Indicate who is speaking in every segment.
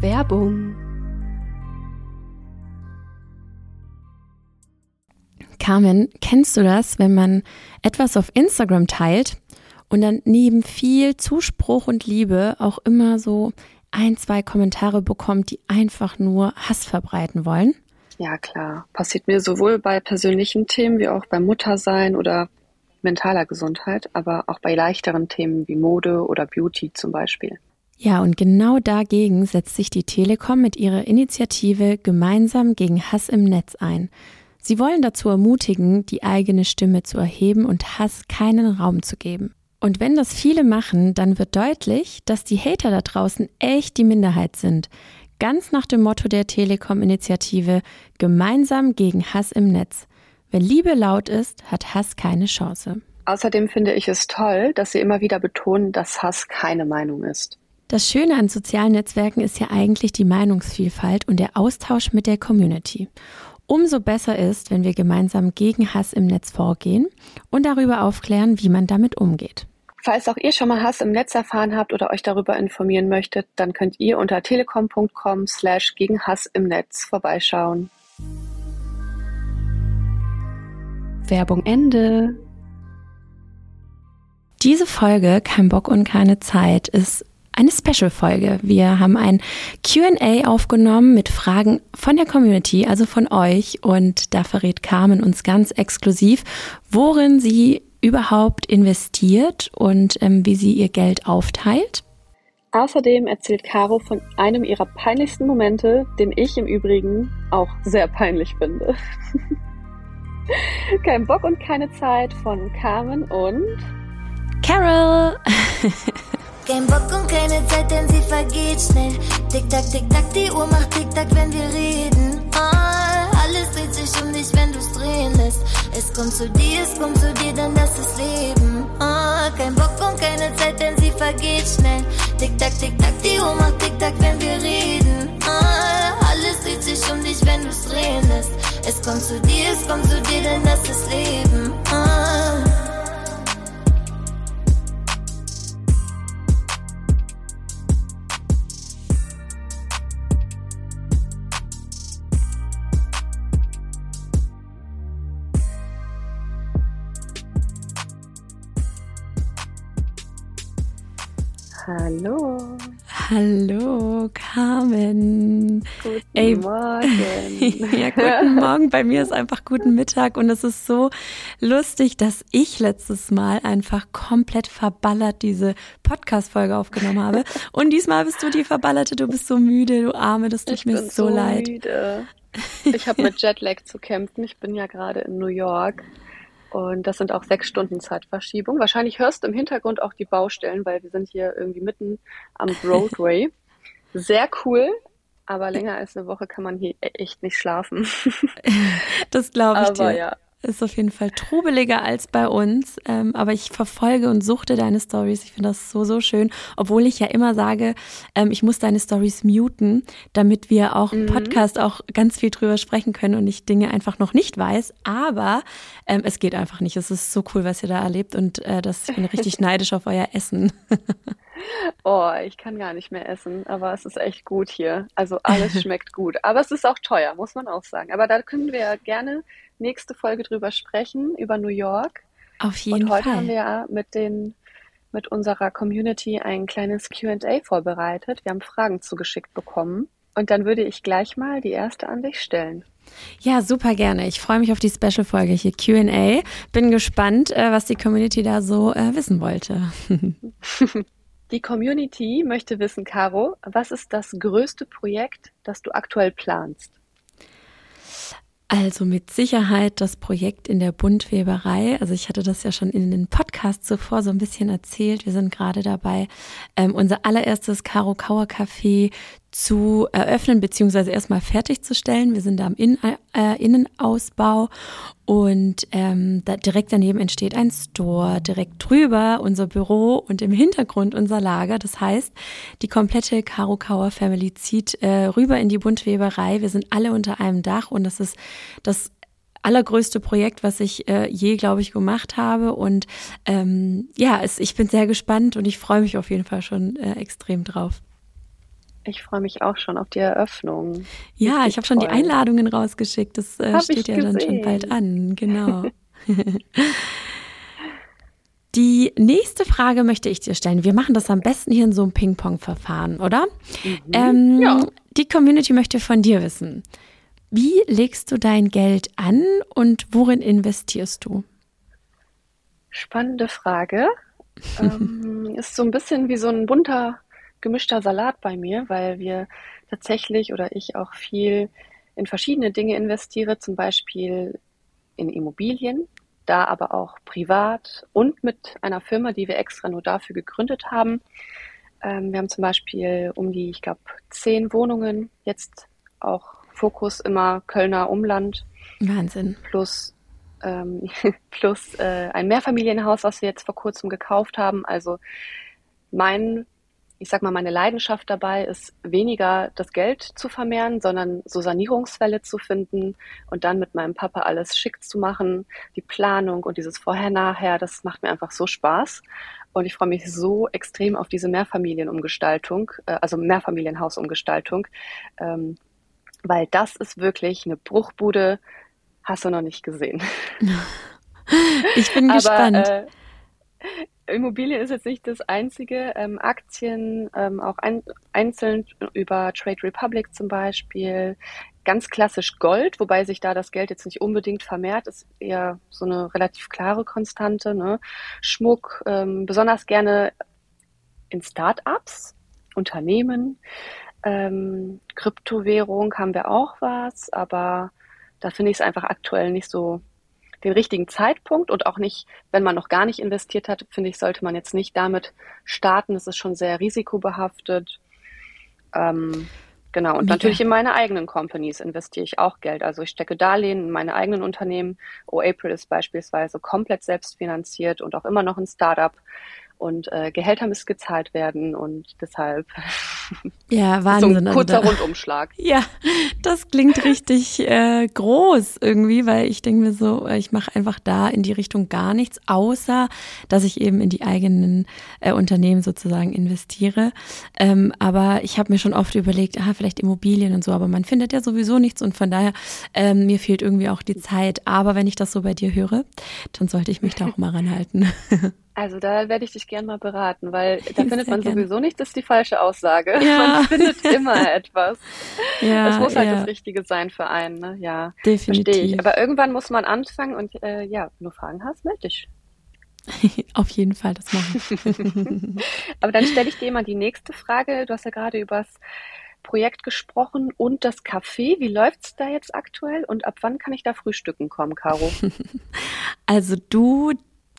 Speaker 1: Werbung. Carmen, kennst du das, wenn man etwas auf Instagram teilt und dann neben viel Zuspruch und Liebe auch immer so ein, zwei Kommentare bekommt, die einfach nur Hass verbreiten wollen?
Speaker 2: Ja, klar. Passiert mir sowohl bei persönlichen Themen wie auch beim Muttersein oder mentaler Gesundheit, aber auch bei leichteren Themen wie Mode oder Beauty zum Beispiel.
Speaker 1: Ja, und genau dagegen setzt sich die Telekom mit ihrer Initiative Gemeinsam gegen Hass im Netz ein. Sie wollen dazu ermutigen, die eigene Stimme zu erheben und Hass keinen Raum zu geben. Und wenn das viele machen, dann wird deutlich, dass die Hater da draußen echt die Minderheit sind. Ganz nach dem Motto der Telekom-Initiative Gemeinsam gegen Hass im Netz. Wenn Liebe laut ist, hat Hass keine Chance.
Speaker 2: Außerdem finde ich es toll, dass Sie immer wieder betonen, dass Hass keine Meinung ist.
Speaker 1: Das Schöne an sozialen Netzwerken ist ja eigentlich die Meinungsvielfalt und der Austausch mit der Community. Umso besser ist, wenn wir gemeinsam gegen Hass im Netz vorgehen und darüber aufklären, wie man damit umgeht.
Speaker 2: Falls auch ihr schon mal Hass im Netz erfahren habt oder euch darüber informieren möchtet, dann könnt ihr unter telekom.com slash gegen Hass im Netz vorbeischauen.
Speaker 1: Werbung Ende. Diese Folge Kein Bock und keine Zeit ist eine Special-Folge. Wir haben ein QA aufgenommen mit Fragen von der Community, also von euch. Und da verrät Carmen uns ganz exklusiv, worin sie überhaupt investiert und ähm, wie sie ihr Geld aufteilt.
Speaker 2: Außerdem erzählt Caro von einem ihrer peinlichsten Momente, den ich im Übrigen auch sehr peinlich finde. Kein Bock und keine Zeit von Carmen und
Speaker 1: Carol.
Speaker 3: Kein Bock und keine Zeit, denn sie vergeht schnell. Tick-Tack, Tick-Tack, die Uhr macht Tick-Tack, wenn wir reden. Oh, alles dreht sich um dich, wenn du's drehen lässt. Es kommt zu dir, es kommt zu dir, denn das ist Leben. Oh, kein Bock und keine Zeit, denn sie vergeht schnell. Tick-Tack, Tick-Tack, die Uhr macht Tick-Tack, wenn wir reden. Oh, alles dreht sich um dich, wenn du's drehen lässt. Es kommt zu dir, es kommt zu dir, denn das ist Leben. Oh.
Speaker 2: Hallo,
Speaker 1: Carmen.
Speaker 2: Guten Ey, Morgen.
Speaker 1: ja, guten Morgen. Bei mir ist einfach guten Mittag und es ist so lustig, dass ich letztes Mal einfach komplett verballert diese Podcast-Folge aufgenommen habe. Und diesmal bist du die Verballerte. Du bist so müde, du Arme. Das tut
Speaker 2: ich
Speaker 1: mir
Speaker 2: bin
Speaker 1: so,
Speaker 2: so
Speaker 1: leid.
Speaker 2: Müde. Ich habe mit Jetlag zu kämpfen. Ich bin ja gerade in New York. Und das sind auch sechs Stunden Zeitverschiebung. Wahrscheinlich hörst du im Hintergrund auch die Baustellen, weil wir sind hier irgendwie mitten am Broadway. Sehr cool, aber länger als eine Woche kann man hier echt nicht schlafen.
Speaker 1: Das glaube ich
Speaker 2: aber
Speaker 1: dir.
Speaker 2: ja,
Speaker 1: Ist auf jeden Fall trubeliger als bei uns, ähm, aber ich verfolge und suchte deine Stories. Ich finde das so, so schön, obwohl ich ja immer sage, ähm, ich muss deine Stories muten, damit wir auch im
Speaker 2: Mhm.
Speaker 1: Podcast auch ganz viel drüber sprechen können und ich Dinge einfach noch nicht weiß. Aber ähm, es geht einfach nicht. Es ist so cool, was ihr da erlebt und äh, das, ich bin richtig neidisch auf euer Essen.
Speaker 2: oh, ich kann gar nicht mehr essen, aber es ist echt gut hier. Also alles schmeckt gut. Aber es ist auch teuer, muss man auch sagen. Aber da können wir ja gerne nächste Folge drüber sprechen, über New York.
Speaker 1: Auf jeden
Speaker 2: Und heute
Speaker 1: Fall.
Speaker 2: haben wir ja mit den mit unserer Community ein kleines Q&A vorbereitet. Wir haben Fragen zugeschickt bekommen. Und dann würde ich gleich mal die erste an dich stellen.
Speaker 1: Ja, super gerne. Ich freue mich auf die Special-Folge hier, Q&A. Bin gespannt, äh, was die Community da so äh, wissen wollte.
Speaker 2: Die Community möchte wissen, Caro, was ist das größte Projekt, das du aktuell planst?
Speaker 1: Also mit Sicherheit das Projekt in der Buntweberei. Also ich hatte das ja schon in den Podcast zuvor so ein bisschen erzählt. Wir sind gerade dabei, ähm, unser allererstes Karo Kauer Café zu eröffnen beziehungsweise erstmal fertigzustellen. Wir sind da am In äh, Innenausbau und ähm, da direkt daneben entsteht ein Store, direkt drüber unser Büro und im Hintergrund unser Lager. Das heißt, die komplette Karo Kauer Family zieht äh, rüber in die Buntweberei. Wir sind alle unter einem Dach und das ist das allergrößte Projekt, was ich äh, je, glaube ich, gemacht habe. Und ähm, ja, es, ich bin sehr gespannt und ich freue mich auf jeden Fall schon äh, extrem drauf.
Speaker 2: Ich freue mich auch schon auf die Eröffnung.
Speaker 1: Ja, ich habe schon die Einladungen rausgeschickt. Das äh, steht ja
Speaker 2: gesehen.
Speaker 1: dann schon bald an. Genau. Die nächste Frage möchte ich dir stellen. Wir machen das am besten hier in so einem Ping-Pong-Verfahren, oder? Mhm. Ähm, ja. Die Community möchte von dir wissen. Wie legst du dein Geld an und worin investierst du?
Speaker 2: Spannende Frage. ähm, ist so ein bisschen wie so ein bunter, gemischter Salat bei mir, weil wir tatsächlich oder ich auch viel in verschiedene Dinge investiere, zum Beispiel in Immobilien, da aber auch privat und mit einer Firma, die wir extra nur dafür gegründet haben. Ähm, wir haben zum Beispiel um die, ich glaube, zehn Wohnungen, jetzt auch Fokus immer Kölner Umland.
Speaker 1: Wahnsinn.
Speaker 2: Plus, ähm, plus äh, ein Mehrfamilienhaus, was wir jetzt vor kurzem gekauft haben. Also mein ich sag mal, meine Leidenschaft dabei ist weniger das Geld zu vermehren, sondern so Sanierungsfälle zu finden und dann mit meinem Papa alles schick zu machen. Die Planung und dieses Vorher-Nachher, das macht mir einfach so Spaß. Und ich freue mich so extrem auf diese Mehrfamilienumgestaltung, äh, also Mehrfamilienhausumgestaltung, ähm, weil das ist wirklich eine Bruchbude, hast du noch nicht gesehen.
Speaker 1: Ich bin Aber, gespannt. Äh,
Speaker 2: Immobilien ist jetzt nicht das einzige. Ähm, Aktien, ähm, auch ein, einzeln über Trade Republic zum Beispiel. Ganz klassisch Gold, wobei sich da das Geld jetzt nicht unbedingt vermehrt, ist eher so eine relativ klare Konstante. Ne? Schmuck, ähm, besonders gerne in Start-ups, Unternehmen. Ähm, Kryptowährung haben wir auch was, aber da finde ich es einfach aktuell nicht so den richtigen Zeitpunkt und auch nicht, wenn man noch gar nicht investiert hat, finde ich, sollte man jetzt nicht damit starten. Es ist schon sehr risikobehaftet. Ähm, genau. Und Mega. natürlich in meine eigenen Companies investiere ich auch Geld. Also ich stecke Darlehen in meine eigenen Unternehmen. O-April ist beispielsweise komplett selbstfinanziert und auch immer noch ein Startup und äh, Gehälter müssen gezahlt werden und deshalb
Speaker 1: ja Wahnsinn
Speaker 2: so ein kurzer also Rundumschlag.
Speaker 1: Ja, das klingt richtig äh, groß irgendwie, weil ich denke mir so, ich mache einfach da in die Richtung gar nichts, außer dass ich eben in die eigenen äh, Unternehmen sozusagen investiere. Ähm, aber ich habe mir schon oft überlegt, ah, vielleicht Immobilien und so, aber man findet ja sowieso nichts und von daher ähm, mir fehlt irgendwie auch die Zeit. Aber wenn ich das so bei dir höre, dann sollte ich mich da auch mal ranhalten.
Speaker 2: Also da werde ich dich gern mal beraten, weil da findet man gerne. sowieso nicht, das ist die falsche Aussage. Ja. Man findet immer etwas. Ja, es muss halt ja. das Richtige sein für einen, ne? Ja,
Speaker 1: definitiv. Verstehe ich.
Speaker 2: Aber irgendwann muss man anfangen und äh, ja, wenn du Fragen hast, melde dich.
Speaker 1: Auf jeden Fall, das machen.
Speaker 2: Aber dann stelle ich dir mal die nächste Frage. Du hast ja gerade über das Projekt gesprochen und das Café. Wie läuft es da jetzt aktuell und ab wann kann ich da frühstücken kommen, Caro?
Speaker 1: Also du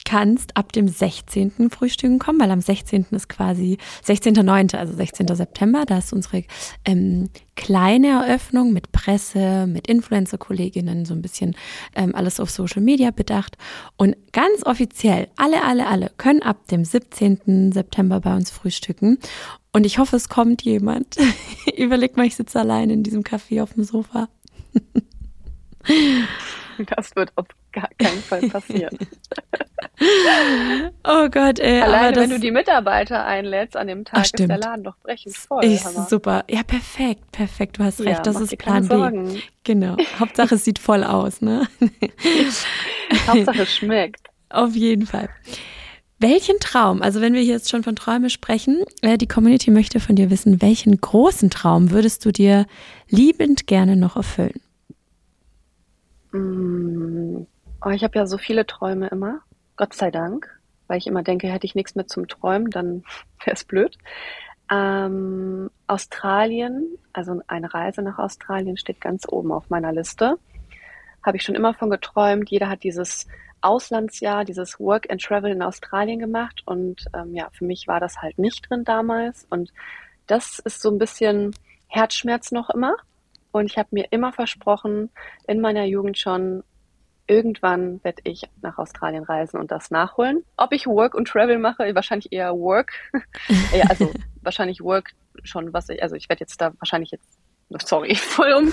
Speaker 1: kannst ab dem 16. Frühstücken kommen, weil am 16. ist quasi 16.9., also 16. September, da ist unsere ähm, kleine Eröffnung mit Presse, mit Influencer-Kolleginnen, so ein bisschen ähm, alles auf Social Media bedacht. Und ganz offiziell, alle, alle, alle können ab dem 17. September bei uns frühstücken. Und ich hoffe, es kommt jemand. Überleg mal, ich sitze allein in diesem Café auf dem Sofa.
Speaker 2: Das wird auf gar keinen Fall passieren.
Speaker 1: oh Gott, ey.
Speaker 2: Alleine, wenn du die Mitarbeiter einlädst an dem Tag, Ach, ist der Laden doch brechend voll.
Speaker 1: Ist super. Ja, perfekt, perfekt. Du hast recht. Ja, das ist Plan B. Genau. Hauptsache, es sieht voll aus, ne?
Speaker 2: Hauptsache, es schmeckt.
Speaker 1: Auf jeden Fall. Welchen Traum, also wenn wir hier jetzt schon von Träumen sprechen, äh, die Community möchte von dir wissen, welchen großen Traum würdest du dir liebend gerne noch erfüllen?
Speaker 2: Oh, ich habe ja so viele Träume immer, Gott sei Dank, weil ich immer denke, hätte ich nichts mehr zum Träumen, dann wäre es blöd. Ähm, Australien, also eine Reise nach Australien steht ganz oben auf meiner Liste. Habe ich schon immer von geträumt. Jeder hat dieses Auslandsjahr, dieses Work and Travel in Australien gemacht und ähm, ja, für mich war das halt nicht drin damals und das ist so ein bisschen Herzschmerz noch immer, und ich habe mir immer versprochen, in meiner Jugend schon, irgendwann werde ich nach Australien reisen und das nachholen. Ob ich Work und Travel mache, wahrscheinlich eher Work. ja, also wahrscheinlich Work schon, was ich, also ich werde jetzt da wahrscheinlich jetzt, sorry, voll um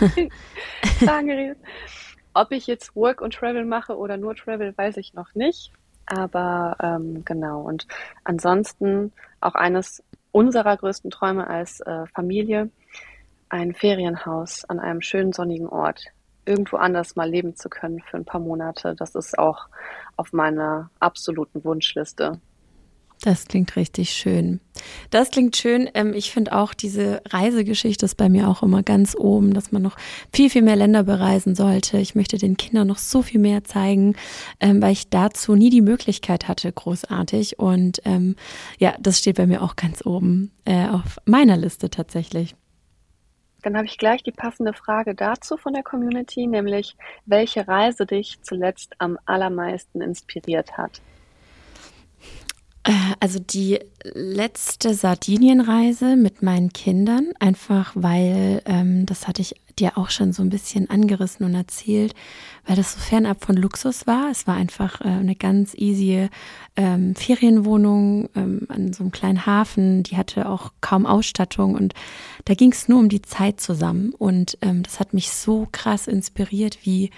Speaker 2: Sagen geredet. Ob ich jetzt Work und Travel mache oder nur Travel, weiß ich noch nicht. Aber ähm, genau. Und ansonsten auch eines unserer größten Träume als äh, Familie, ein Ferienhaus an einem schönen sonnigen Ort. Irgendwo anders mal leben zu können für ein paar Monate, das ist auch auf meiner absoluten Wunschliste.
Speaker 1: Das klingt richtig schön. Das klingt schön. Ähm, ich finde auch diese Reisegeschichte ist bei mir auch immer ganz oben, dass man noch viel, viel mehr Länder bereisen sollte. Ich möchte den Kindern noch so viel mehr zeigen, ähm, weil ich dazu nie die Möglichkeit hatte, großartig. Und ähm, ja, das steht bei mir auch ganz oben äh, auf meiner Liste tatsächlich.
Speaker 2: Dann habe ich gleich die passende Frage dazu von der Community, nämlich welche Reise dich zuletzt am allermeisten inspiriert hat.
Speaker 1: Äh, also die letzte Sardinienreise mit meinen Kindern, einfach weil, ähm, das hatte ich dir auch schon so ein bisschen angerissen und erzählt, weil das so fernab von Luxus war. Es war einfach äh, eine ganz easy ähm, Ferienwohnung ähm, an so einem kleinen Hafen. Die hatte auch kaum Ausstattung und da ging es nur um die Zeit zusammen. Und ähm, das hat mich so krass inspiriert, wie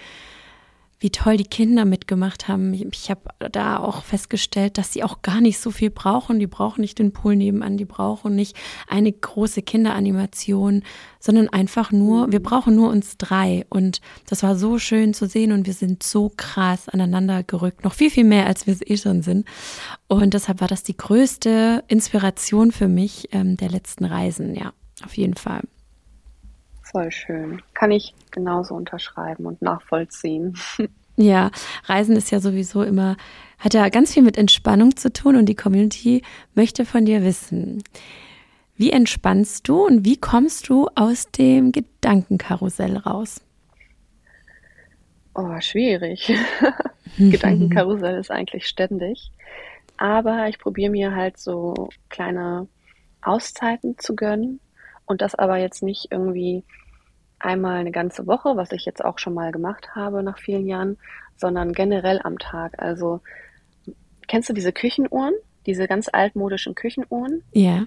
Speaker 1: wie toll die Kinder mitgemacht haben. Ich habe da auch festgestellt, dass sie auch gar nicht so viel brauchen. Die brauchen nicht den Pool nebenan, die brauchen nicht eine große Kinderanimation, sondern einfach nur, wir brauchen nur uns drei. Und das war so schön zu sehen und wir sind so krass aneinander gerückt. Noch viel, viel mehr, als wir es eh schon sind. Und deshalb war das die größte Inspiration für mich ähm, der letzten Reisen. Ja, auf jeden Fall.
Speaker 2: Voll schön. Kann ich genauso unterschreiben und nachvollziehen.
Speaker 1: Ja, Reisen ist ja sowieso immer, hat ja ganz viel mit Entspannung zu tun und die Community möchte von dir wissen. Wie entspannst du und wie kommst du aus dem Gedankenkarussell raus?
Speaker 2: Oh, schwierig. Gedankenkarussell ist eigentlich ständig. Aber ich probiere mir halt so kleine Auszeiten zu gönnen und das aber jetzt nicht irgendwie einmal eine ganze Woche, was ich jetzt auch schon mal gemacht habe nach vielen Jahren, sondern generell am Tag. Also kennst du diese Küchenuhren, diese ganz altmodischen Küchenuhren?
Speaker 1: Ja.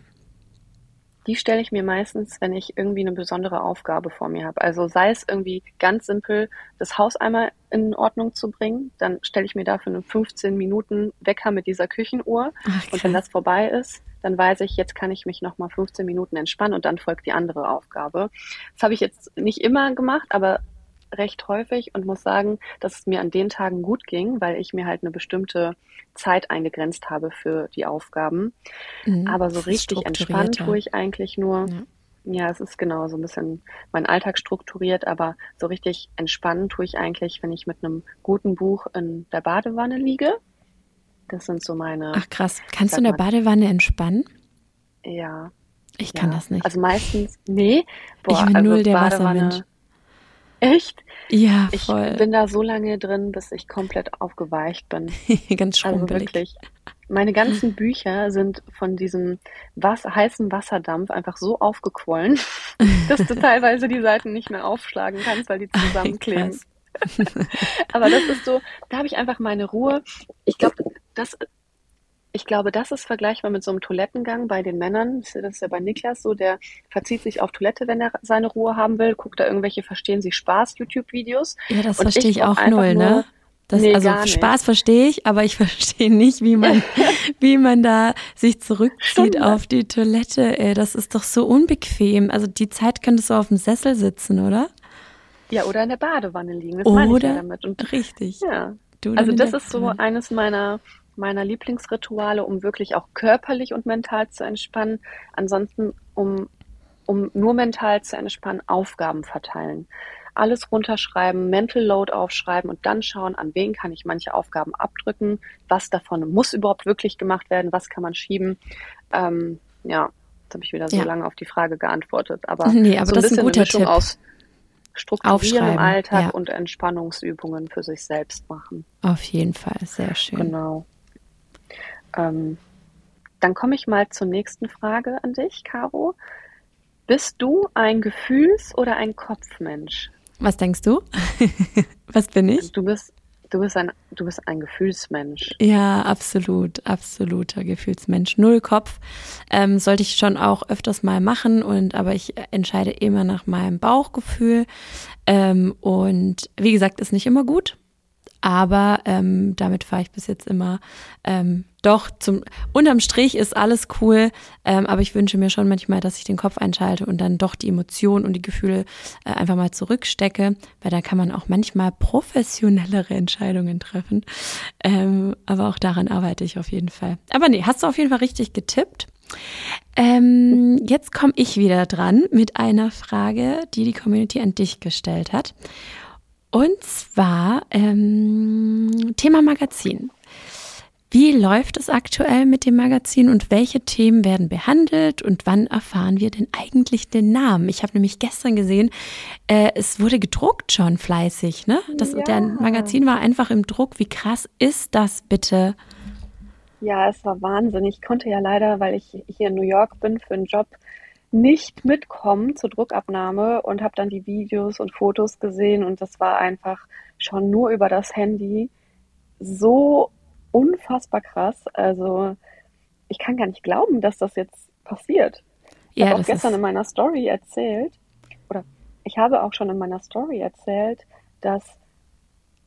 Speaker 2: Die stelle ich mir meistens, wenn ich irgendwie eine besondere Aufgabe vor mir habe. Also sei es irgendwie ganz simpel, das Haus einmal in Ordnung zu bringen, dann stelle ich mir dafür einen 15 Minuten Wecker mit dieser Küchenuhr. Ach, und wenn das vorbei ist, dann weiß ich, jetzt kann ich mich nochmal 15 Minuten entspannen und dann folgt die andere Aufgabe. Das habe ich jetzt nicht immer gemacht, aber recht häufig und muss sagen, dass es mir an den Tagen gut ging, weil ich mir halt eine bestimmte Zeit eingegrenzt habe für die Aufgaben. Mhm, aber so richtig entspannt tue ich eigentlich nur. Ja. Ja, es ist genau so ein bisschen mein Alltag strukturiert, aber so richtig entspannen tue ich eigentlich, wenn ich mit einem guten Buch in der Badewanne liege das sind so meine.
Speaker 1: Ach krass. Kannst du in der Badewanne entspannen?
Speaker 2: Ja.
Speaker 1: Ich kann das nicht.
Speaker 2: Also meistens, nee.
Speaker 1: Boah, ich bin also null der Badewanne, Wassermensch.
Speaker 2: Echt?
Speaker 1: Ja, voll.
Speaker 2: Ich bin da so lange drin, bis ich komplett aufgeweicht bin.
Speaker 1: Ganz schrumpelig.
Speaker 2: Also wirklich. Meine ganzen Bücher sind von diesem Wasser, heißen Wasserdampf einfach so aufgequollen, dass du teilweise die Seiten nicht mehr aufschlagen kannst, weil die zusammenkleben. Aber das ist so, da habe ich einfach meine Ruhe. Ich glaube, das, ich glaube, das ist vergleichbar mit so einem Toilettengang bei den Männern. Das ist ja bei Niklas so, der verzieht sich auf Toilette, wenn er seine Ruhe haben will, guckt da irgendwelche Verstehen Sie Spaß YouTube-Videos.
Speaker 1: Ja, das verstehe ich auch null, ne? Das, nee, also Spaß verstehe ich, aber ich verstehe nicht, wie man, wie man da sich zurückzieht auf die Toilette. Ey, das ist doch so unbequem. Also die Zeit könntest du auf dem Sessel sitzen, oder?
Speaker 2: Ja, oder in der Badewanne liegen. Das
Speaker 1: oder?
Speaker 2: meine ich ja damit. Und,
Speaker 1: richtig.
Speaker 2: Ja. also das ist so eines meiner meiner Lieblingsrituale, um wirklich auch körperlich und mental zu entspannen. Ansonsten, um, um nur mental zu entspannen, Aufgaben verteilen. Alles runterschreiben, Mental Load aufschreiben und dann schauen, an wen kann ich manche Aufgaben abdrücken, was davon muss überhaupt wirklich gemacht werden, was kann man schieben. Ähm, ja, jetzt habe ich wieder so ja. lange auf die Frage geantwortet. Aber,
Speaker 1: nee, aber
Speaker 2: so
Speaker 1: ein das ist ein guter
Speaker 2: Mischung
Speaker 1: Tipp.
Speaker 2: aus Strukturieren im Alltag
Speaker 1: ja.
Speaker 2: und Entspannungsübungen für sich selbst machen.
Speaker 1: Auf jeden Fall, sehr schön.
Speaker 2: Genau. Ähm, dann komme ich mal zur nächsten Frage an dich, Caro. Bist du ein Gefühls- oder ein Kopfmensch?
Speaker 1: Was denkst du? Was bin ich?
Speaker 2: Du bist, du bist ein, du bist ein Gefühlsmensch.
Speaker 1: Ja, absolut, absoluter Gefühlsmensch. Null Kopf. Ähm, sollte ich schon auch öfters mal machen und aber ich entscheide immer nach meinem Bauchgefühl. Ähm, und wie gesagt, ist nicht immer gut Aber ähm, damit fahre ich bis jetzt immer ähm, doch zum unterm Strich ist alles cool, ähm, aber ich wünsche mir schon manchmal, dass ich den Kopf einschalte und dann doch die Emotionen und die Gefühle äh, einfach mal zurückstecke, weil da kann man auch manchmal professionellere Entscheidungen treffen. Ähm, aber auch daran arbeite ich auf jeden Fall. Aber nee, hast du auf jeden Fall richtig getippt. Ähm, jetzt komme ich wieder dran mit einer Frage, die die Community an dich gestellt hat. Und zwar ähm, Thema Magazin. Wie läuft es aktuell mit dem Magazin und welche Themen werden behandelt und wann erfahren wir denn eigentlich den Namen? Ich habe nämlich gestern gesehen, äh, es wurde gedruckt schon fleißig, ne? Das, ja. Der Magazin war einfach im Druck. Wie krass ist das bitte?
Speaker 2: Ja, es war Wahnsinn. Ich konnte ja leider, weil ich hier in New York bin für einen Job, nicht mitkommen zur Druckabnahme und habe dann die Videos und Fotos gesehen und das war einfach schon nur über das Handy so unfassbar krass. Also ich kann gar nicht glauben, dass das jetzt passiert. Ich ja, habe auch gestern in meiner Story erzählt, oder ich habe auch schon in meiner Story erzählt, dass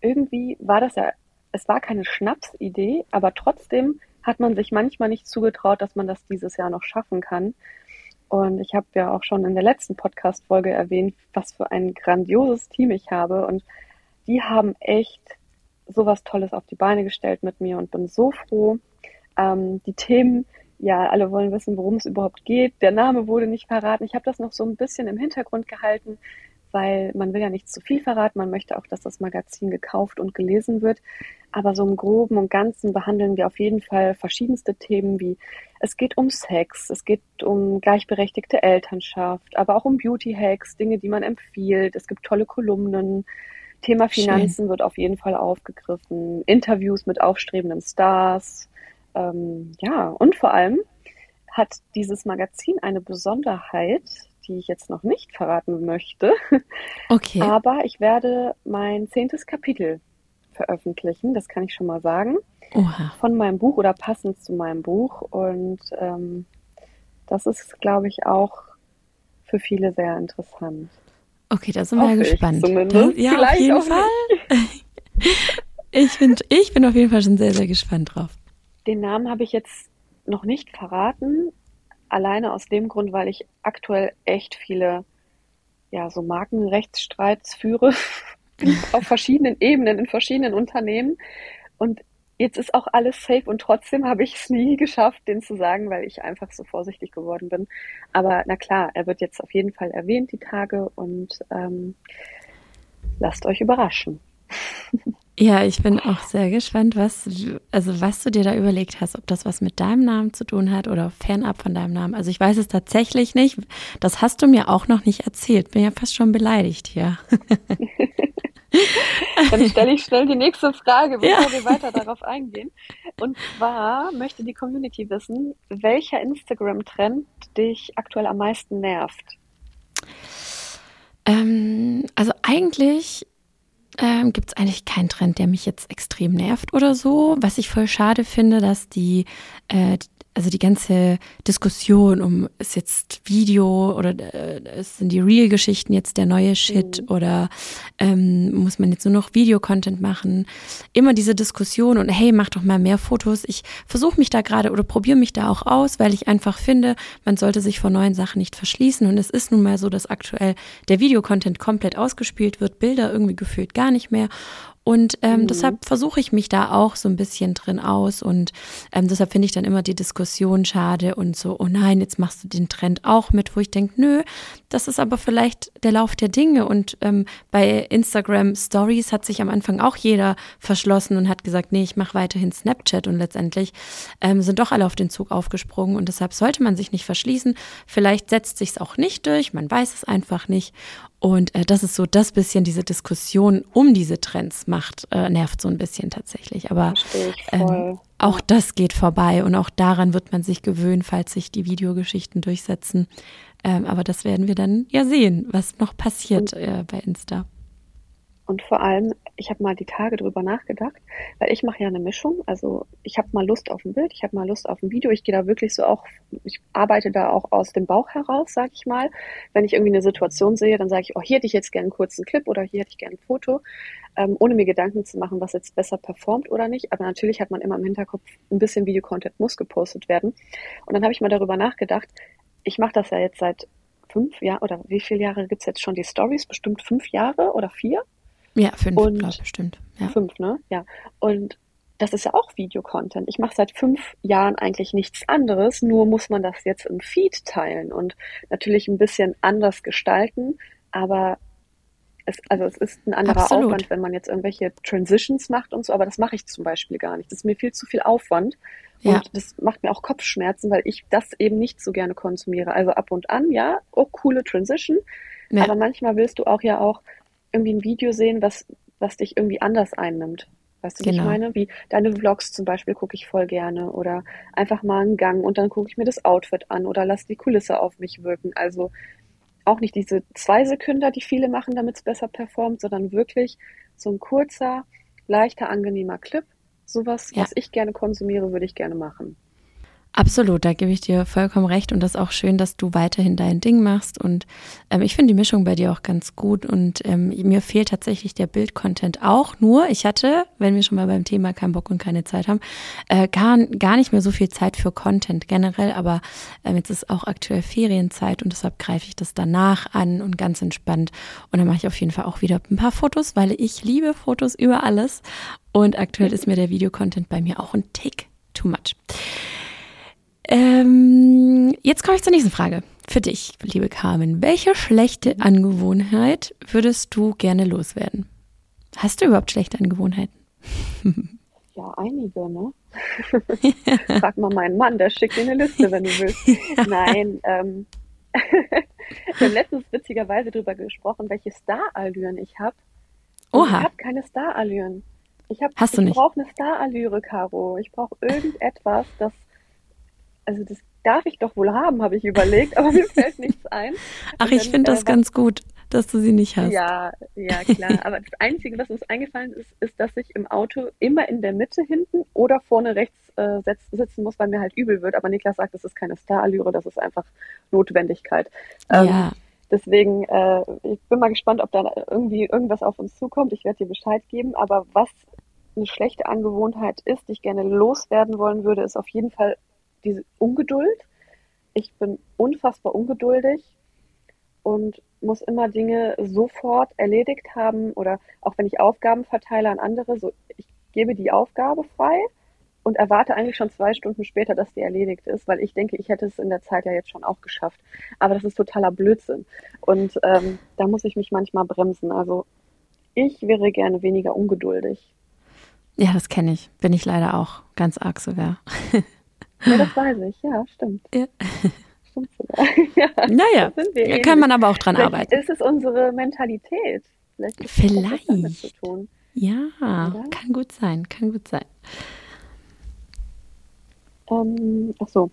Speaker 2: irgendwie war das ja, es war keine Schnapsidee, aber trotzdem hat man sich manchmal nicht zugetraut, dass man das dieses Jahr noch schaffen kann. Und ich habe ja auch schon in der letzten Podcast-Folge erwähnt, was für ein grandioses Team ich habe. Und die haben echt sowas Tolles auf die Beine gestellt mit mir und bin so froh. Ähm, die Themen, ja, alle wollen wissen, worum es überhaupt geht. Der Name wurde nicht verraten. Ich habe das noch so ein bisschen im Hintergrund gehalten, weil man will ja nicht zu viel verraten. Man möchte auch, dass das Magazin gekauft und gelesen wird. Aber so im Groben und Ganzen behandeln wir auf jeden Fall verschiedenste Themen wie es geht um Sex, es geht um gleichberechtigte Elternschaft, aber auch um Beauty-Hacks, Dinge, die man empfiehlt. Es gibt tolle Kolumnen. Thema Finanzen Schön. wird auf jeden Fall aufgegriffen. Interviews mit aufstrebenden Stars. Ähm, ja, und vor allem hat dieses Magazin eine Besonderheit, die ich jetzt noch nicht verraten möchte. Okay. Aber ich werde mein zehntes Kapitel veröffentlichen, das kann ich schon mal sagen. Oha. Von meinem Buch oder passend zu meinem Buch. Und ähm, das ist, glaube ich, auch für viele sehr interessant.
Speaker 1: Okay, da sind wir ja gespannt. Da, ja, Vielleicht auf jeden Fall. ich, bin, ich bin auf jeden Fall schon sehr, sehr gespannt drauf.
Speaker 2: Den Namen habe ich jetzt noch nicht verraten. Alleine aus dem Grund, weil ich aktuell echt viele ja, so Markenrechtsstreits führe auf verschiedenen Ebenen, in verschiedenen Unternehmen. Und jetzt ist auch alles safe und trotzdem habe ich es nie geschafft, den zu sagen, weil ich einfach so vorsichtig geworden bin. Aber na klar, er wird jetzt auf jeden Fall erwähnt, die Tage, und ähm, lasst euch überraschen.
Speaker 1: Ja, ich bin auch sehr gespannt, was, also was du dir da überlegt hast, ob das was mit deinem Namen zu tun hat oder fernab von deinem Namen. Also ich weiß es tatsächlich nicht. Das hast du mir auch noch nicht erzählt. Bin ja fast schon beleidigt hier.
Speaker 2: Dann stelle ich schnell die nächste Frage, bevor ja. wir weiter darauf eingehen. Und zwar möchte die Community wissen, welcher Instagram-Trend dich aktuell am meisten nervt?
Speaker 1: Ähm, also eigentlich ähm, gibt es eigentlich keinen Trend, der mich jetzt extrem nervt oder so. Was ich voll schade finde, dass die, äh, also die ganze Diskussion um ist jetzt Video oder äh, sind die Real-Geschichten jetzt der neue Shit mhm. oder ähm, muss man jetzt nur noch Videocontent machen? Immer diese Diskussion und hey, mach doch mal mehr Fotos. Ich versuche mich da gerade oder probiere mich da auch aus, weil ich einfach finde, man sollte sich vor neuen Sachen nicht verschließen. Und es ist nun mal so, dass aktuell der Videocontent komplett ausgespielt wird, Bilder irgendwie gefühlt gar nicht mehr. Und ähm, mhm. deshalb versuche ich mich da auch so ein bisschen drin aus. Und ähm, deshalb finde ich dann immer die Diskussion schade und so, oh nein, jetzt machst du den Trend auch mit, wo ich denke, nö, das ist aber vielleicht der Lauf der Dinge. Und ähm, bei Instagram Stories hat sich am Anfang auch jeder verschlossen und hat gesagt, nee, ich mache weiterhin Snapchat. Und letztendlich ähm, sind doch alle auf den Zug aufgesprungen. Und deshalb sollte man sich nicht verschließen. Vielleicht setzt sich es auch nicht durch, man weiß es einfach nicht. Und äh, das ist so das bisschen diese Diskussion um diese Trends macht, äh, nervt so ein bisschen tatsächlich. Aber ähm, auch das geht vorbei und auch daran wird man sich gewöhnen, falls sich die Videogeschichten durchsetzen. Ähm, aber das werden wir dann ja sehen, was noch passiert und, äh, bei Insta.
Speaker 2: Und vor allem, ich habe mal die Tage drüber nachgedacht, weil ich mache ja eine Mischung. Also ich habe mal Lust auf ein Bild, ich habe mal Lust auf ein Video. Ich gehe da wirklich so auch, ich arbeite da auch aus dem Bauch heraus, sag ich mal. Wenn ich irgendwie eine Situation sehe, dann sage ich, oh, hier hätte ich jetzt gerne einen kurzen Clip oder hier hätte ich gerne ein Foto, ähm, ohne mir Gedanken zu machen, was jetzt besser performt oder nicht. Aber natürlich hat man immer im Hinterkopf, ein bisschen Videocontent muss gepostet werden. Und dann habe ich mal darüber nachgedacht, ich mache das ja jetzt seit fünf Jahren, oder wie viele Jahre gibt's jetzt schon die Stories? Bestimmt fünf Jahre oder vier?
Speaker 1: Ja, fünf, und glaub, bestimmt. Ja.
Speaker 2: Fünf, ne? Ja. Und das ist ja auch Videocontent. Ich mache seit fünf Jahren eigentlich nichts anderes, nur muss man das jetzt im Feed teilen und natürlich ein bisschen anders gestalten, aber es, also es ist ein anderer Absolut. Aufwand, wenn man jetzt irgendwelche Transitions macht und so, aber das mache ich zum Beispiel gar nicht. Das ist mir viel zu viel Aufwand und ja. das macht mir auch Kopfschmerzen, weil ich das eben nicht so gerne konsumiere. Also ab und an, ja, oh, coole Transition, ja. aber manchmal willst du auch ja auch irgendwie ein Video sehen, was, was dich irgendwie anders einnimmt. Weißt du, genau. wie ich meine? Wie deine Vlogs zum Beispiel gucke ich voll gerne oder einfach mal einen Gang und dann gucke ich mir das Outfit an oder lass die Kulisse auf mich wirken. Also auch nicht diese zwei Sekunden, die viele machen, damit es besser performt, sondern wirklich so ein kurzer, leichter, angenehmer Clip. Sowas, ja. was ich gerne konsumiere, würde ich gerne machen.
Speaker 1: Absolut, da gebe ich dir vollkommen recht und das ist auch schön, dass du weiterhin dein Ding machst und ähm, ich finde die Mischung bei dir auch ganz gut und ähm, mir fehlt tatsächlich der Bildcontent auch nur. Ich hatte, wenn wir schon mal beim Thema keinen Bock und keine Zeit haben, äh, gar, gar nicht mehr so viel Zeit für Content generell, aber ähm, jetzt ist auch aktuell Ferienzeit und deshalb greife ich das danach an und ganz entspannt und dann mache ich auf jeden Fall auch wieder ein paar Fotos, weil ich liebe Fotos über alles und aktuell ist mir der Videocontent bei mir auch ein Tick too much. Ähm, jetzt komme ich zur nächsten Frage. Für dich, liebe Carmen. Welche schlechte Angewohnheit würdest du gerne loswerden? Hast du überhaupt schlechte Angewohnheiten?
Speaker 2: Ja, einige, ne? Frag mal meinen Mann, der schickt dir eine Liste, wenn du willst. Nein, ähm, wir haben letztens witzigerweise darüber gesprochen, welche Starallüren ich habe.
Speaker 1: Oha.
Speaker 2: Ich habe keine Starallüren. Ich, hab,
Speaker 1: Hast du
Speaker 2: ich
Speaker 1: nicht?
Speaker 2: brauche eine Starallüre, Caro. Ich brauche irgendetwas, das also das darf ich doch wohl haben, habe ich überlegt, aber mir fällt nichts ein.
Speaker 1: Ach, dann, ich finde das äh, ganz gut, dass du sie nicht hast.
Speaker 2: Ja, ja, klar. aber das Einzige, was uns eingefallen ist, ist, dass ich im Auto immer in der Mitte hinten oder vorne rechts äh, sitzen muss, weil mir halt übel wird. Aber Niklas sagt, das ist keine Starallüre, das ist einfach Notwendigkeit. Ähm, ja. Deswegen, äh, ich bin mal gespannt, ob da irgendwie irgendwas auf uns zukommt. Ich werde dir Bescheid geben. Aber was eine schlechte Angewohnheit ist, die ich gerne loswerden wollen würde, ist auf jeden Fall diese Ungeduld. Ich bin unfassbar ungeduldig und muss immer Dinge sofort erledigt haben oder auch wenn ich Aufgaben verteile an andere, so ich gebe die Aufgabe frei und erwarte eigentlich schon zwei Stunden später, dass die erledigt ist, weil ich denke, ich hätte es in der Zeit ja jetzt schon auch geschafft. Aber das ist totaler Blödsinn. Und ähm, da muss ich mich manchmal bremsen. Also ich wäre gerne weniger ungeduldig.
Speaker 1: Ja, das kenne ich. Bin ich leider auch ganz arg sogar.
Speaker 2: Ja, das weiß ich, ja, stimmt. Ja.
Speaker 1: Stimmt sogar. ja, naja, da kann man aber auch dran
Speaker 2: Vielleicht
Speaker 1: arbeiten.
Speaker 2: Ist es unsere Mentalität?
Speaker 1: Vielleicht. Vielleicht. Ja, Oder? kann gut sein, kann gut sein.
Speaker 2: Ähm, ach so,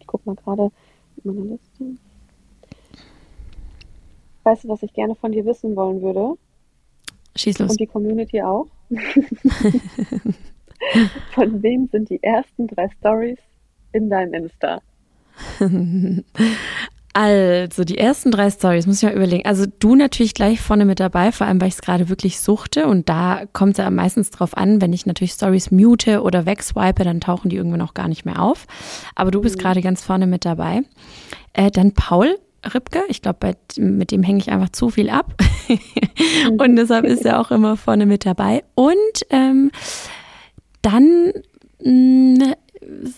Speaker 2: ich gucke mal gerade in meiner Liste. Weißt du, was ich gerne von dir wissen wollen würde?
Speaker 1: Schieß los.
Speaker 2: Und die Community auch. Von wem sind die ersten drei Stories in deinem Insta?
Speaker 1: Also, die ersten drei Stories, muss ich mal überlegen. Also, du natürlich gleich vorne mit dabei, vor allem, weil ich es gerade wirklich suchte. Und da kommt es ja meistens drauf an, wenn ich natürlich Stories mute oder wegswipe, dann tauchen die irgendwann auch gar nicht mehr auf. Aber du bist mhm. gerade ganz vorne mit dabei. Äh, dann Paul Ripke. Ich glaube, mit dem hänge ich einfach zu viel ab. und deshalb ist er auch immer vorne mit dabei. Und ähm, dann mh, mm,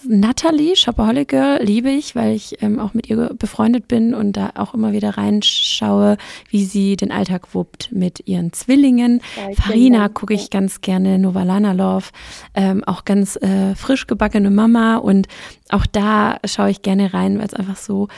Speaker 1: Natalie, Shopaholic Girl, liebe ich, weil ich ähm, auch mit ihr befreundet bin und da auch immer wieder reinschaue, wie sie den Alltag wuppt mit ihren Zwillingen. Ja, Farina gucke ich ganz gerne, Novalana Love, ähm, auch ganz äh, frisch gebackene Mama und auch da schaue ich gerne rein, weil es einfach so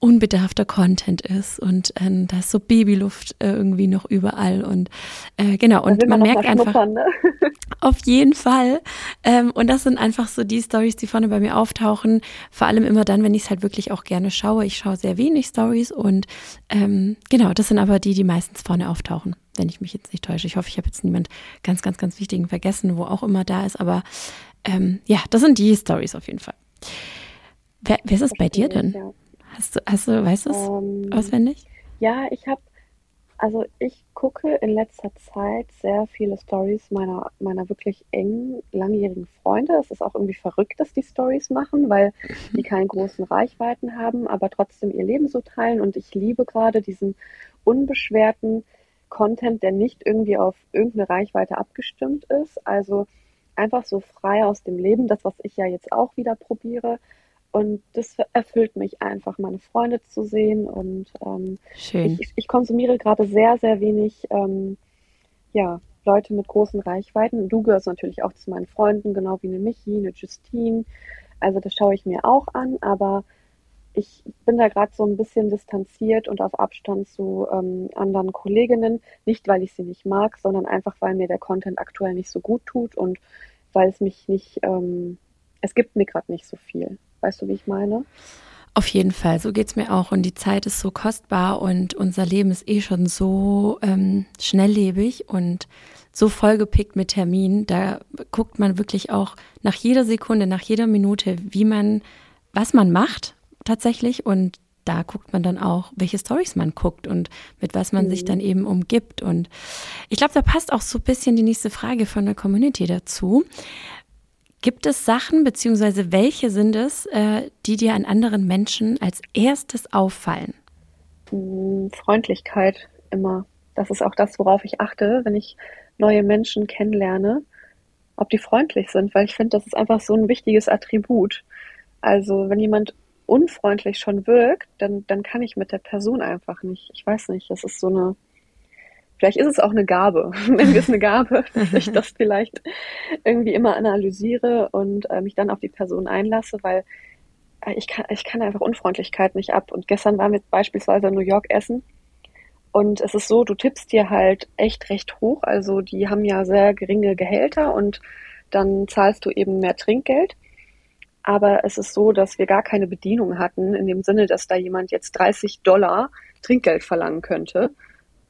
Speaker 1: unbedarfter Content ist und ähm, da ist so Babyluft äh, irgendwie noch überall und äh, genau und man, man merkt einfach ne? auf jeden Fall ähm, und das sind einfach so die Stories, die vorne bei mir auftauchen, vor allem immer dann, wenn ich es halt wirklich auch gerne schaue. Ich schaue sehr wenig Stories und ähm, genau, das sind aber die, die meistens vorne auftauchen wenn ich mich jetzt nicht täusche. Ich hoffe, ich habe jetzt niemand ganz, ganz, ganz Wichtigen vergessen, wo auch immer da ist. Aber ähm, ja, das sind die Stories auf jeden Fall. Wer, wer ist es bei dir denn? Hast du, hast du, weißt du es ähm, auswendig?
Speaker 2: Ja, ich habe also ich gucke in letzter Zeit sehr viele Stories meiner, meiner wirklich engen, langjährigen Freunde. Es ist auch irgendwie verrückt, dass die Stories machen, weil die keine großen Reichweiten haben, aber trotzdem ihr Leben so teilen. Und ich liebe gerade diesen unbeschwerten Content, der nicht irgendwie auf irgendeine Reichweite abgestimmt ist. Also einfach so frei aus dem Leben, das, was ich ja jetzt auch wieder probiere. Und das erfüllt mich einfach, meine Freunde zu sehen. Und ähm,
Speaker 1: Schön.
Speaker 2: Ich, ich, konsumiere gerade sehr, sehr wenig ähm, ja, Leute mit großen Reichweiten. Du gehörst natürlich auch zu meinen Freunden, genau wie eine Michi, eine Justine. Also das schaue ich mir auch an, aber ich bin da gerade so ein bisschen distanziert und auf Abstand zu ähm, anderen Kolleginnen. Nicht, weil ich sie nicht mag, sondern einfach, weil mir der Content aktuell nicht so gut tut und weil es mich nicht, ähm, es gibt mir gerade nicht so viel. Weißt du, wie ich meine?
Speaker 1: Auf jeden Fall, so geht es mir auch. Und die Zeit ist so kostbar und unser Leben ist eh schon so ähm, schnelllebig und so vollgepickt mit Terminen. Da guckt man wirklich auch nach jeder Sekunde, nach jeder Minute, wie man, was man macht tatsächlich. Und da guckt man dann auch, welche Stories man guckt und mit was man mhm. sich dann eben umgibt. Und ich glaube, da passt auch so ein bisschen die nächste Frage von der Community dazu. Gibt es Sachen, beziehungsweise welche sind es, äh, die dir an anderen Menschen als erstes auffallen?
Speaker 2: Hm, Freundlichkeit immer. Das ist auch das, worauf ich achte, wenn ich neue Menschen kennenlerne, ob die freundlich sind, weil ich finde, das ist einfach so ein wichtiges Attribut. Also wenn jemand unfreundlich schon wirkt, dann, dann kann ich mit der Person einfach nicht. Ich weiß nicht, das ist so eine, Vielleicht ist es auch eine Gabe. Nennen wir es eine Gabe, dass ich das vielleicht irgendwie immer analysiere und äh, mich dann auf die Person einlasse, weil äh, ich, kann, ich kann einfach Unfreundlichkeit nicht ab. Und gestern waren wir beispielsweise in New York essen und es ist so, du tippst dir halt echt recht hoch. Also die haben ja sehr geringe Gehälter und dann zahlst du eben mehr Trinkgeld. Aber es ist so, dass wir gar keine Bedienung hatten, in dem Sinne, dass da jemand jetzt 30 Dollar Trinkgeld verlangen könnte.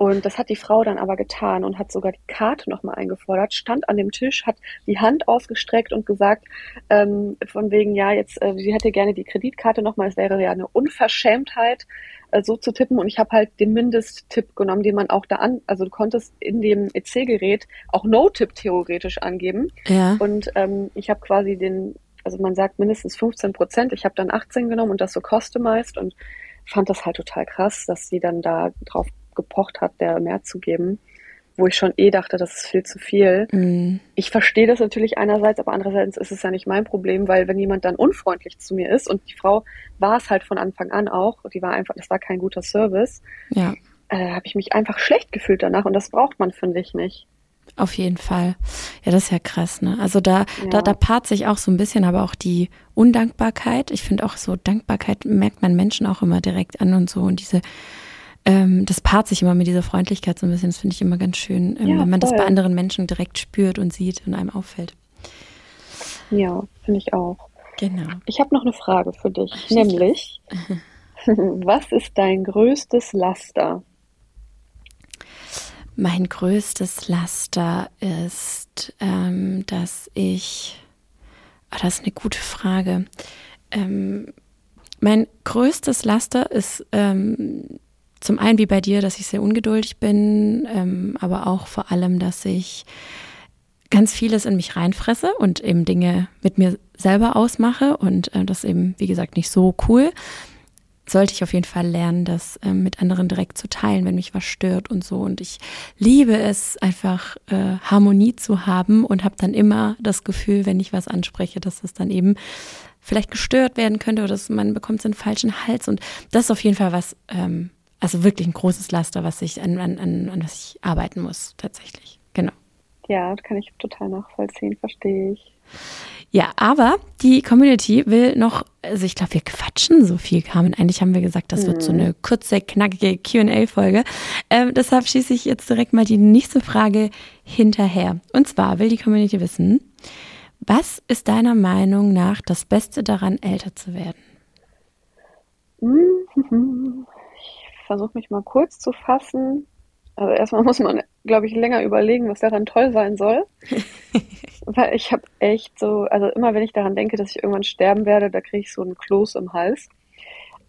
Speaker 2: Und das hat die Frau dann aber getan und hat sogar die Karte nochmal eingefordert, stand an dem Tisch, hat die Hand ausgestreckt und gesagt, ähm, von wegen, ja, jetzt, äh, sie hätte gerne die Kreditkarte nochmal, es wäre ja eine Unverschämtheit, äh, so zu tippen. Und ich habe halt den Mindesttipp genommen, den man auch da an, also du konntest in dem EC-Gerät auch No-Tipp theoretisch angeben.
Speaker 1: Ja.
Speaker 2: Und ähm, ich habe quasi den, also man sagt mindestens 15 Prozent, ich habe dann 18 genommen und das so customized und fand das halt total krass, dass sie dann da drauf gepocht hat, der mehr zu geben, wo ich schon eh dachte, das ist viel zu viel. Mhm. Ich verstehe das natürlich einerseits, aber andererseits ist es ja nicht mein Problem, weil wenn jemand dann unfreundlich zu mir ist und die Frau war es halt von Anfang an auch, die war einfach, das war kein guter Service,
Speaker 1: ja.
Speaker 2: äh, habe ich mich einfach schlecht gefühlt danach und das braucht man, finde ich, nicht.
Speaker 1: Auf jeden Fall. Ja, das ist ja krass, ne? Also da, ja. da, da paart sich auch so ein bisschen, aber auch die Undankbarkeit. Ich finde auch so, Dankbarkeit merkt man Menschen auch immer direkt an und so. Und diese ähm, das paart sich immer mit dieser Freundlichkeit so ein bisschen. Das finde ich immer ganz schön, ähm, ja, wenn man voll. das bei anderen Menschen direkt spürt und sieht und einem auffällt.
Speaker 2: Ja, finde ich auch.
Speaker 1: Genau.
Speaker 2: Ich habe noch eine Frage für dich, Ach, nämlich, was ist dein größtes Laster?
Speaker 1: Mein größtes Laster ist, ähm, dass ich, oh, das ist eine gute Frage. Ähm, mein größtes Laster ist ähm, zum einen wie bei dir, dass ich sehr ungeduldig bin, ähm, aber auch vor allem, dass ich ganz vieles in mich reinfresse und eben Dinge mit mir selber ausmache und äh, das eben, wie gesagt, nicht so cool. Sollte ich auf jeden Fall lernen, das äh, mit anderen direkt zu teilen, wenn mich was stört und so. Und ich liebe es, einfach äh, Harmonie zu haben und habe dann immer das Gefühl, wenn ich was anspreche, dass es dann eben vielleicht gestört werden könnte oder dass man bekommt so einen falschen Hals. Und das ist auf jeden Fall was, ähm, also wirklich ein großes Laster, was ich an, an, an, an was ich arbeiten muss, tatsächlich. Genau.
Speaker 2: Ja, das kann ich total nachvollziehen, verstehe ich.
Speaker 1: Ja, aber die Community will noch, also ich glaube, wir quatschen so viel, Carmen. Eigentlich haben wir gesagt, das mhm. wird so mhm. eine kurze, knackige QA-Folge. Ähm, deshalb schieße ich jetzt direkt mal die nächste Frage hinterher. Und zwar will die Community wissen, was ist deiner Meinung nach das Beste daran, älter zu werden?
Speaker 2: Versuche mich mal kurz zu fassen. Also erstmal muss man, glaube ich, länger überlegen, was daran toll sein soll. Weil ich habe echt so, also immer wenn ich daran denke, dass ich irgendwann sterben werde, da kriege ich so einen Kloß im Hals.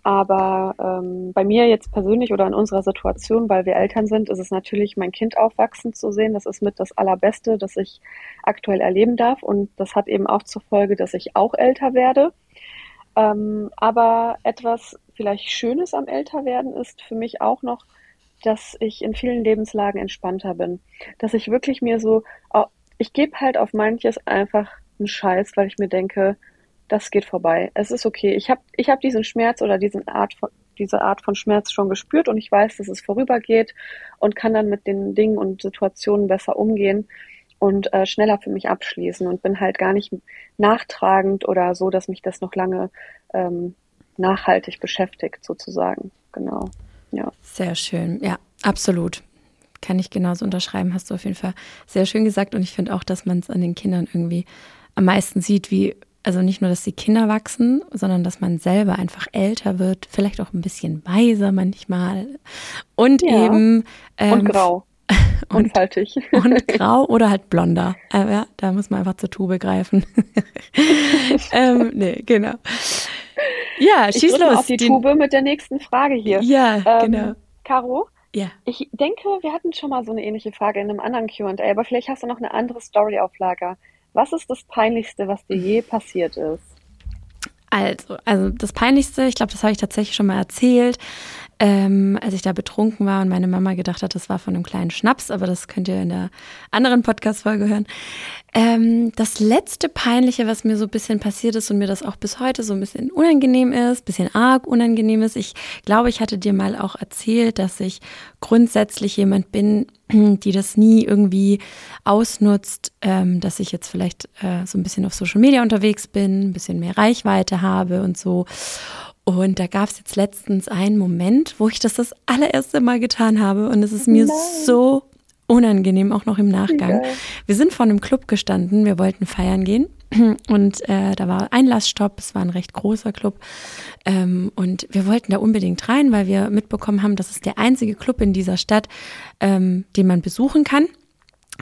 Speaker 2: Aber ähm, bei mir jetzt persönlich oder in unserer Situation, weil wir Eltern sind, ist es natürlich, mein Kind aufwachsen zu sehen. Das ist mit das Allerbeste, das ich aktuell erleben darf. Und das hat eben auch zur Folge, dass ich auch älter werde. Ähm, aber etwas vielleicht Schönes am Älterwerden ist für mich auch noch, dass ich in vielen Lebenslagen entspannter bin. Dass ich wirklich mir so, ich gebe halt auf manches einfach einen Scheiß, weil ich mir denke, das geht vorbei. Es ist okay. Ich habe ich hab diesen Schmerz oder diesen Art von, diese Art von Schmerz schon gespürt und ich weiß, dass es vorübergeht und kann dann mit den Dingen und Situationen besser umgehen und äh, schneller für mich abschließen und bin halt gar nicht nachtragend oder so, dass mich das noch lange ähm, nachhaltig beschäftigt, sozusagen. Genau. Ja.
Speaker 1: Sehr schön. Ja, absolut. Kann ich genauso unterschreiben, hast du auf jeden Fall sehr schön gesagt. Und ich finde auch, dass man es an den Kindern irgendwie am meisten sieht, wie also nicht nur, dass die Kinder wachsen, sondern dass man selber einfach älter wird, vielleicht auch ein bisschen weiser manchmal und ja. eben
Speaker 2: ähm, und grau und, und faltig
Speaker 1: und grau oder halt blonder. Aber ja, da muss man einfach zur Tube greifen. ähm, nee, genau.
Speaker 2: Ja, schieß ich los. auf die den, Tube mit der nächsten Frage hier.
Speaker 1: Ja, ähm, genau.
Speaker 2: Caro,
Speaker 1: ja.
Speaker 2: Ich denke, wir hatten schon mal so eine ähnliche Frage in einem anderen Q&A, aber vielleicht hast du noch eine andere Story auf Lager. Was ist das Peinlichste, was dir je passiert ist?
Speaker 1: Also, also das Peinlichste, ich glaube, das habe ich tatsächlich schon mal erzählt, ähm, als ich da betrunken war und meine Mama gedacht hat, das war von einem kleinen Schnaps, aber das könnt ihr in der anderen Podcast-Folge hören. Ähm, das letzte Peinliche, was mir so ein bisschen passiert ist und mir das auch bis heute so ein bisschen unangenehm ist, bisschen arg unangenehm ist, ich glaube, ich hatte dir mal auch erzählt, dass ich grundsätzlich jemand bin, die das nie irgendwie ausnutzt, ähm, dass ich jetzt vielleicht äh, so ein bisschen auf Social Media unterwegs bin, ein bisschen mehr Reichweite habe und so. Und da gab es jetzt letztens einen Moment, wo ich das das allererste Mal getan habe und es ist mir Nein. so unangenehm, auch noch im Nachgang. Ja. Wir sind vor einem Club gestanden, wir wollten feiern gehen und äh, da war Einlassstopp, es war ein recht großer Club ähm, und wir wollten da unbedingt rein, weil wir mitbekommen haben, das ist der einzige Club in dieser Stadt, ähm, den man besuchen kann.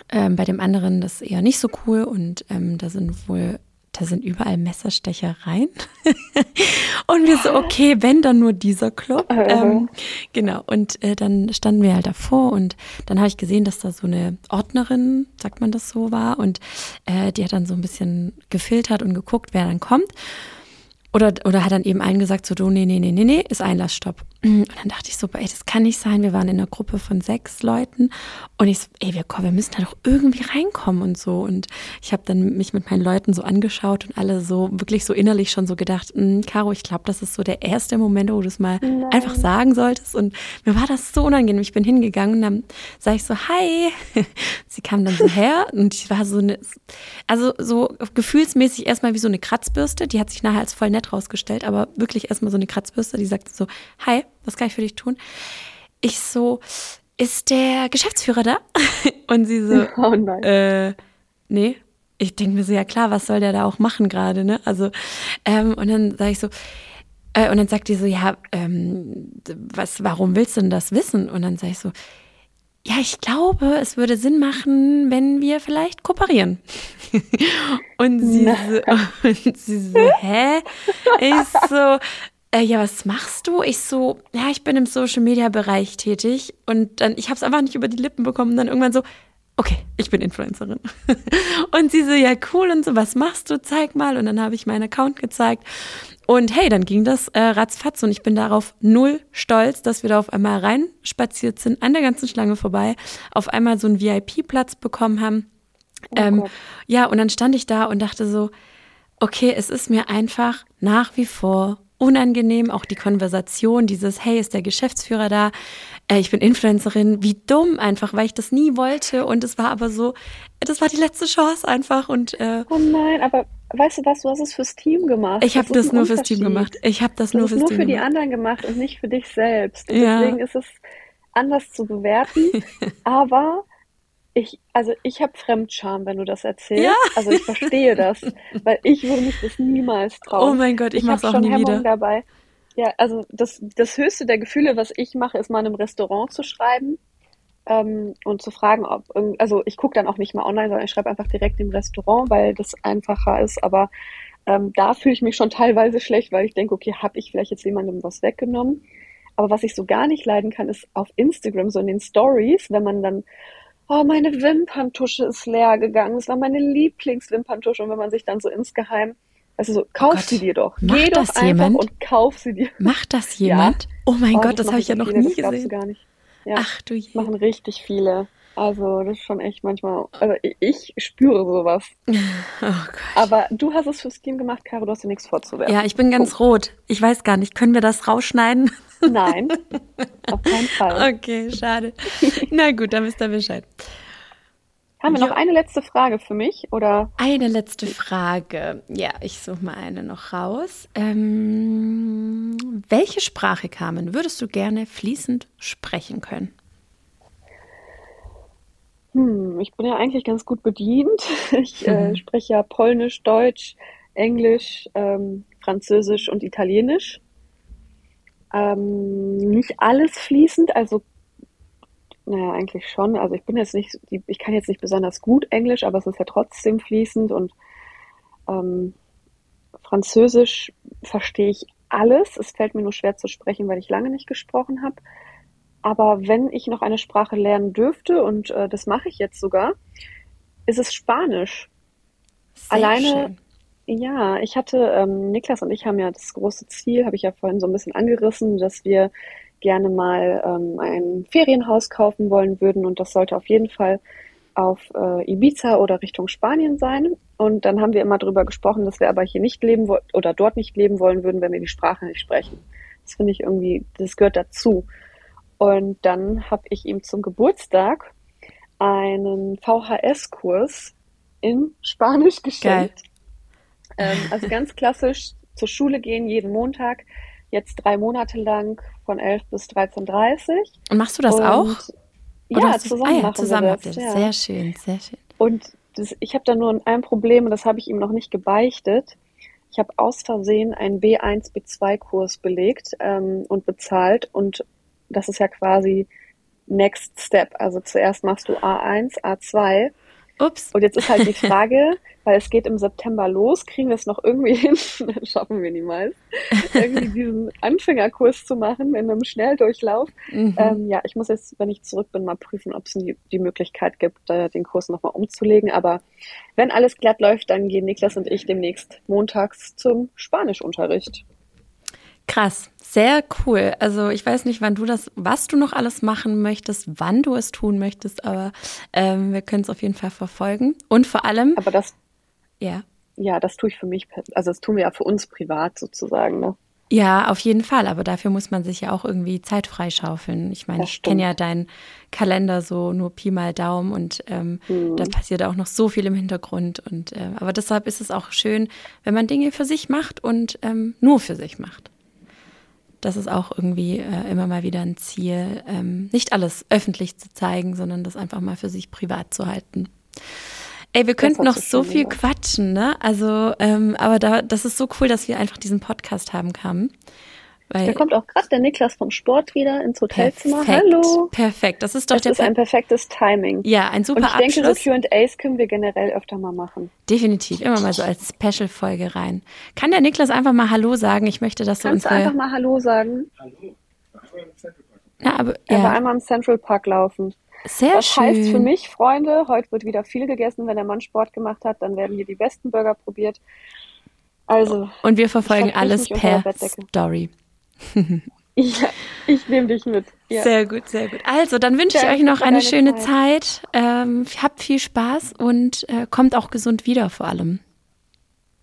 Speaker 1: Ähm, bei dem anderen das eher nicht so cool und ähm, da sind wohl da sind überall Messerstechereien. und wir so, okay, wenn dann nur dieser Club. Ähm, genau, und äh, dann standen wir halt davor und dann habe ich gesehen, dass da so eine Ordnerin, sagt man das so, war und äh, die hat dann so ein bisschen gefiltert und geguckt, wer dann kommt. Oder, oder hat dann eben allen gesagt, so, du, nee, nee, nee, nee, nee, ist Einlassstopp. Und dann dachte ich so, ey, das kann nicht sein. Wir waren in einer Gruppe von sechs Leuten und ich so, ey, wir, wir müssen da doch irgendwie reinkommen und so. Und ich habe dann mich mit meinen Leuten so angeschaut und alle so wirklich so innerlich schon so gedacht, hm, Caro, ich glaube, das ist so der erste Moment, wo du es mal Nein. einfach sagen solltest. Und mir war das so unangenehm. Ich bin hingegangen und dann sage ich so, hi. Sie kam dann so her und ich war so eine, also so gefühlsmäßig erstmal wie so eine Kratzbürste. Die hat sich nachher als voll nett rausgestellt, aber wirklich erstmal so eine Kratzbürste, die sagte so, hi was kann ich für dich tun? Ich so, ist der Geschäftsführer da? Und sie so, oh nein. Äh, nee. Ich denke mir so, ja klar, was soll der da auch machen gerade, ne? Also, ähm, und dann sage ich so, äh, und dann sagt die so, ja, ähm, was, warum willst du denn das wissen? Und dann sage ich so, ja, ich glaube, es würde Sinn machen, wenn wir vielleicht kooperieren. und, sie so, und sie so, hä? Ich so, äh, ja, was machst du? Ich so, ja, ich bin im Social Media Bereich tätig und dann, ich habe es einfach nicht über die Lippen bekommen. Und dann irgendwann so, okay, ich bin Influencerin. und sie so, ja, cool und so, was machst du? Zeig mal. Und dann habe ich meinen Account gezeigt. Und hey, dann ging das äh, ratzfatz und ich bin darauf null stolz, dass wir da auf einmal reinspaziert sind, an der ganzen Schlange vorbei, auf einmal so einen VIP-Platz bekommen haben. Oh ähm, ja, und dann stand ich da und dachte so, okay, es ist mir einfach nach wie vor unangenehm, auch die Konversation, dieses, hey, ist der Geschäftsführer da? Äh, ich bin Influencerin, wie dumm einfach, weil ich das nie wollte und es war aber so, das war die letzte Chance einfach und
Speaker 2: äh, Oh nein, aber weißt du was, du hast es fürs Team gemacht.
Speaker 1: Ich habe das, das nur fürs Team gemacht. Ich habe das, das nur fürs
Speaker 2: nur
Speaker 1: Team
Speaker 2: für
Speaker 1: gemacht.
Speaker 2: die anderen gemacht und nicht für dich selbst. Ja. Deswegen ist es anders zu bewerten, aber ich, also ich habe Fremdscham, wenn du das erzählst. Ja. Also ich verstehe das, weil ich würde mich das niemals trauen.
Speaker 1: Oh mein Gott, ich, ich mach's auch schon nie Hemmung wieder.
Speaker 2: dabei. Ja, also das, das höchste der Gefühle, was ich mache, ist mal in einem Restaurant zu schreiben. ähm, und zu fragen, ob, also ich gucke dann auch nicht mal online, sondern ich schreibe einfach direkt im Restaurant, weil das einfacher ist. Aber ähm, da fühle ich mich schon teilweise schlecht, weil ich denke, okay, habe ich vielleicht jetzt jemandem was weggenommen? Aber was ich so gar nicht leiden kann, ist auf Instagram, so in den Stories, wenn man dann, oh, meine Wimperntusche ist leer gegangen, das war meine Lieblingswimperntusche und wenn man sich dann so insgeheim also so, kauf oh sie dir doch.
Speaker 1: Macht
Speaker 2: Geh
Speaker 1: das
Speaker 2: doch einfach
Speaker 1: jemand?
Speaker 2: und kauf sie dir.
Speaker 1: Macht das jemand? Ja. Oh mein oh, Gott, das, das habe ich ja noch
Speaker 2: viele,
Speaker 1: nie
Speaker 2: das
Speaker 1: gesehen.
Speaker 2: Du gar nicht.
Speaker 1: Ja, Ach du je.
Speaker 2: machen richtig viele. Also das ist schon echt manchmal, also ich spüre sowas. Oh Aber du hast es fürs Team gemacht, Caro, du hast dir nichts vorzuwerfen.
Speaker 1: Ja, ich bin ganz oh. rot. Ich weiß gar nicht, können wir das rausschneiden?
Speaker 2: Nein, auf keinen Fall.
Speaker 1: Okay, schade. Na gut, dann wisst ihr Bescheid.
Speaker 2: Haben wir noch eine letzte Frage für mich? Oder?
Speaker 1: Eine letzte Frage. Ja, ich suche mal eine noch raus. Ähm, welche Sprache, Carmen, würdest du gerne fließend sprechen können?
Speaker 2: Hm, ich bin ja eigentlich ganz gut bedient. Ich äh, spreche ja Polnisch, Deutsch, Englisch, ähm, Französisch und Italienisch. Ähm, nicht alles fließend, also naja, eigentlich schon. Also ich bin jetzt nicht, ich kann jetzt nicht besonders gut Englisch, aber es ist ja trotzdem fließend und ähm, Französisch verstehe ich alles. Es fällt mir nur schwer zu sprechen, weil ich lange nicht gesprochen habe. Aber wenn ich noch eine Sprache lernen dürfte, und äh, das mache ich jetzt sogar, ist es Spanisch.
Speaker 1: Sehr Alleine, schön.
Speaker 2: ja, ich hatte, ähm, Niklas und ich haben ja das große Ziel, habe ich ja vorhin so ein bisschen angerissen, dass wir gerne mal ähm, ein Ferienhaus kaufen wollen würden und das sollte auf jeden Fall auf äh, Ibiza oder Richtung Spanien sein. Und dann haben wir immer darüber gesprochen, dass wir aber hier nicht leben wollen oder dort nicht leben wollen würden, wenn wir die Sprache nicht sprechen. Das finde ich irgendwie, das gehört dazu. Und dann habe ich ihm zum Geburtstag einen VHS-Kurs in Spanisch geschenkt. Ähm, also ganz klassisch zur Schule gehen jeden Montag, jetzt drei Monate lang von 11 bis 13.30
Speaker 1: Und machst du das
Speaker 2: Und,
Speaker 1: auch?
Speaker 2: ja, zusammen, ah, ja, machen
Speaker 1: zusammen
Speaker 2: wir
Speaker 1: habt ihr
Speaker 2: das.
Speaker 1: das.
Speaker 2: Ja.
Speaker 1: Sehr schön, sehr schön.
Speaker 2: Und das, ich habe da nur ein Problem und das habe ich ihm noch nicht gebeichtet. Ich habe aus Versehen einen B1, B2-Kurs belegt ähm, und bezahlt und das ist ja quasi Next Step. Also zuerst machst du A1, A2.
Speaker 1: Ups.
Speaker 2: Und jetzt ist halt die Frage, weil es geht im September los, kriegen wir es noch irgendwie hin, schaffen wir niemals, irgendwie diesen Anfängerkurs zu machen in einem Schnelldurchlauf. Mhm. Ähm, ja, ich muss jetzt, wenn ich zurück bin, mal prüfen, ob es die, die Möglichkeit gibt, äh, den Kurs nochmal umzulegen. Aber wenn alles glatt läuft, dann gehen Niklas und ich demnächst montags zum Spanischunterricht.
Speaker 1: Krass, sehr cool. Also ich weiß nicht, wann du das, was du noch alles machen möchtest, wann du es tun möchtest, aber ähm, wir können es auf jeden Fall verfolgen. Und vor allem.
Speaker 2: Aber das.
Speaker 1: Ja.
Speaker 2: Ja, das tue ich für mich, also das tun wir ja für uns privat sozusagen, ne?
Speaker 1: Ja, auf jeden Fall. Aber dafür muss man sich ja auch irgendwie Zeit freischaufeln. Ich meine, ich kenne ja deinen Kalender so nur Pi mal Daumen und ähm, hm. da passiert auch noch so viel im Hintergrund. Und äh, aber deshalb ist es auch schön, wenn man Dinge für sich macht und ähm, nur für sich macht das ist auch irgendwie äh, immer mal wieder ein Ziel, ähm, nicht alles öffentlich zu zeigen, sondern das einfach mal für sich privat zu halten. Ey, wir könnten noch so viel gemacht. quatschen, ne? Also, ähm, aber da, das ist so cool, dass wir einfach diesen Podcast haben kamen.
Speaker 2: Weil da kommt auch gerade der Niklas vom Sport wieder ins Hotelzimmer.
Speaker 1: Perfekt,
Speaker 2: Hallo.
Speaker 1: Perfekt. Das ist doch
Speaker 2: das der ist ein perfektes Timing.
Speaker 1: Ja, ein super
Speaker 2: Und ich
Speaker 1: Abschluss.
Speaker 2: denke, so Q&As können wir generell öfter mal machen.
Speaker 1: Definitiv, immer mal so als Special-Folge rein. Kann der Niklas einfach mal Hallo sagen? Ich möchte, dass
Speaker 2: Kannst
Speaker 1: so
Speaker 2: du einfach mal Hallo sagen?
Speaker 4: Hallo.
Speaker 1: Ja, aber,
Speaker 2: Er
Speaker 1: ja.
Speaker 2: war einmal im Central Park laufen.
Speaker 1: Sehr
Speaker 2: das
Speaker 1: schön.
Speaker 2: heißt für mich, Freunde, heute wird wieder viel gegessen. Wenn der Mann Sport gemacht hat, dann werden hier die besten Burger probiert. Also.
Speaker 1: Und wir verfolgen alles per
Speaker 2: der.
Speaker 1: Story.
Speaker 2: Ja, ich nehme dich mit. Ja.
Speaker 1: Sehr gut, sehr gut. Also, dann wünsche ich euch noch eine schöne
Speaker 2: Zeit.
Speaker 1: Zeit. Ähm, habt viel Spaß und äh, kommt auch gesund wieder vor allem.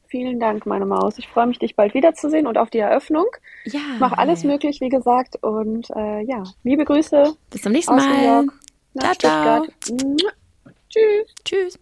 Speaker 2: Vielen Dank, meine Maus. Ich freue mich, dich bald wiederzusehen und auf die Eröffnung.
Speaker 1: Ja.
Speaker 2: Mach alles möglich, wie gesagt. Und äh, ja, liebe Grüße
Speaker 1: Bis zum nächsten Mal. Ciao, ciao.
Speaker 2: Tschüss.
Speaker 1: Tschüss.